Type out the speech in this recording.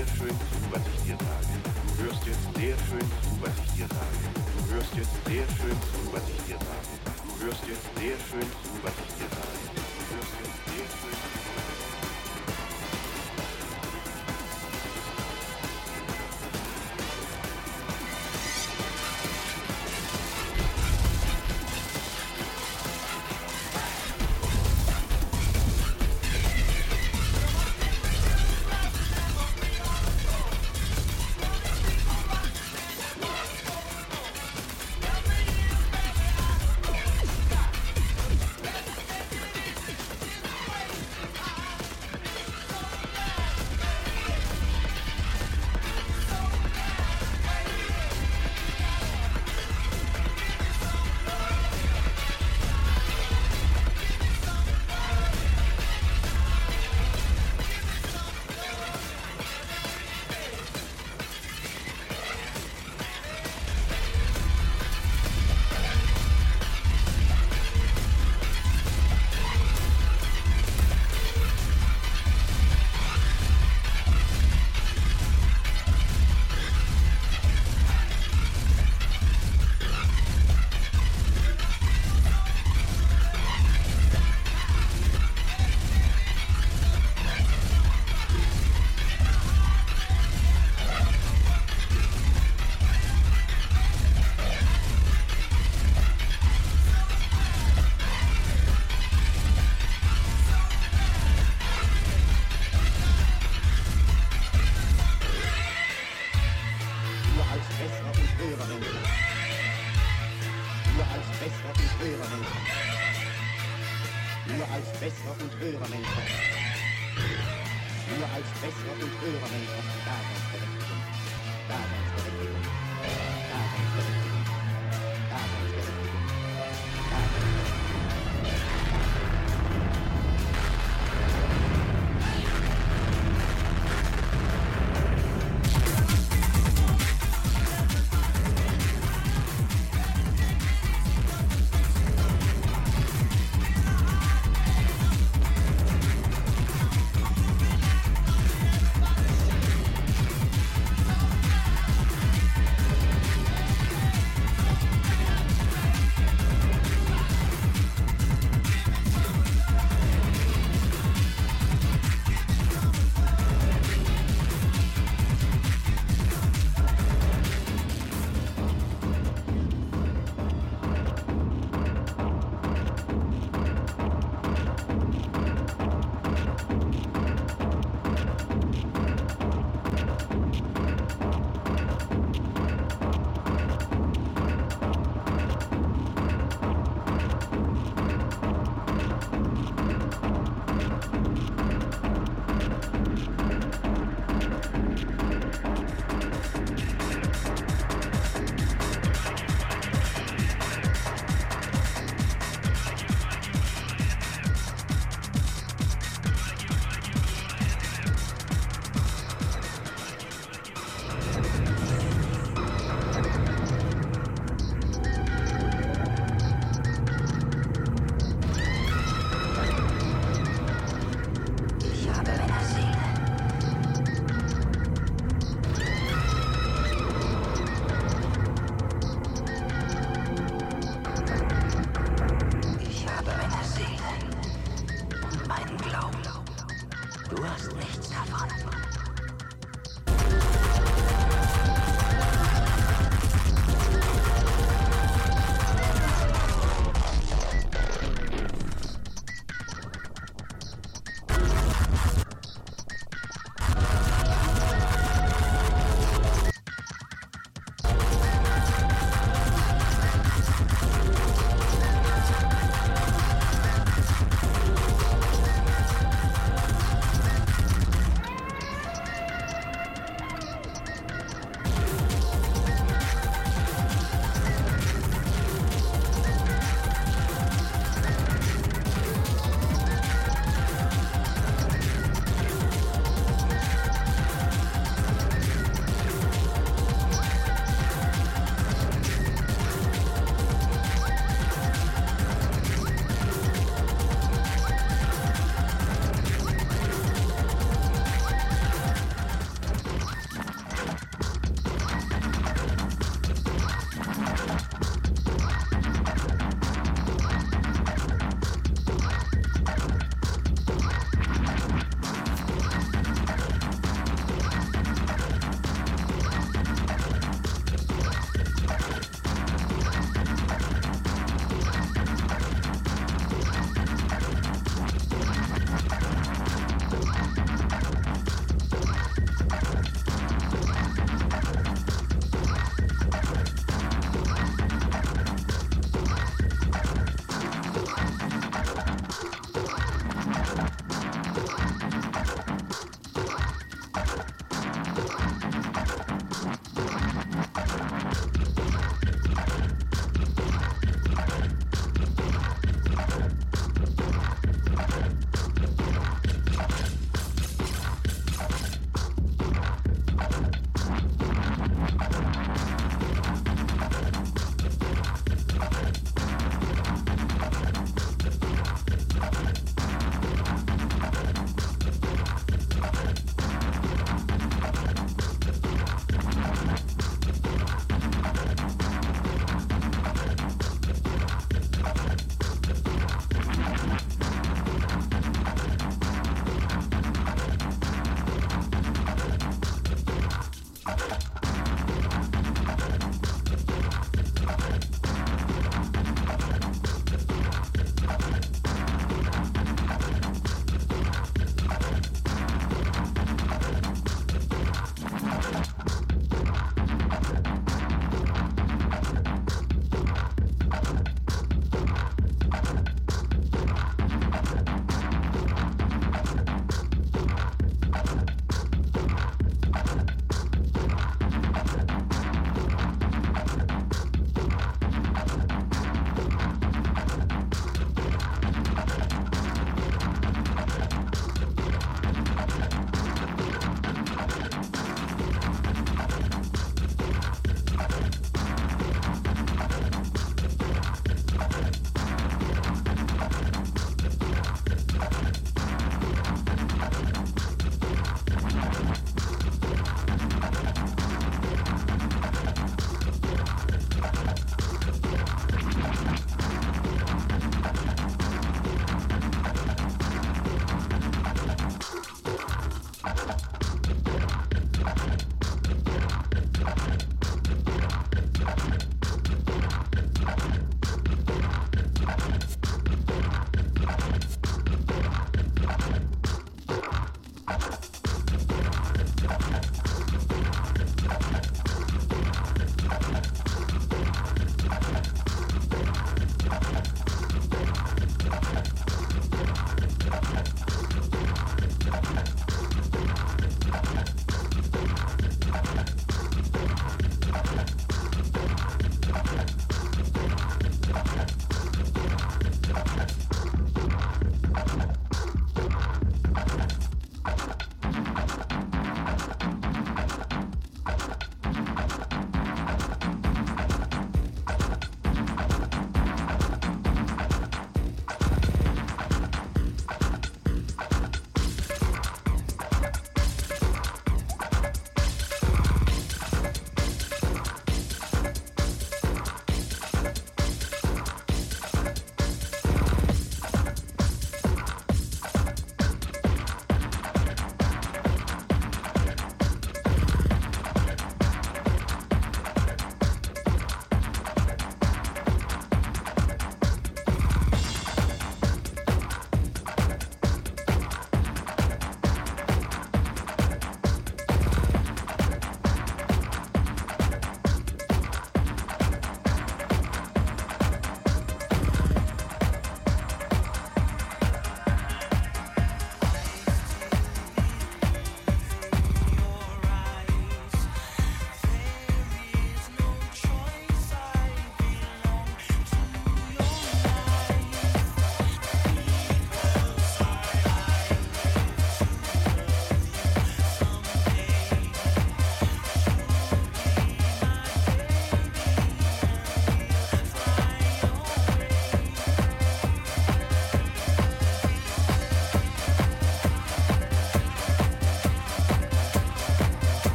sehr schön zu, was ich dir sage. Du hörst jetzt sehr schön zu, was ich dir sage. Du hörst jetzt sehr schön zu, was ich dir sage. Du hörst jetzt sehr schön zu, was ich dir sage.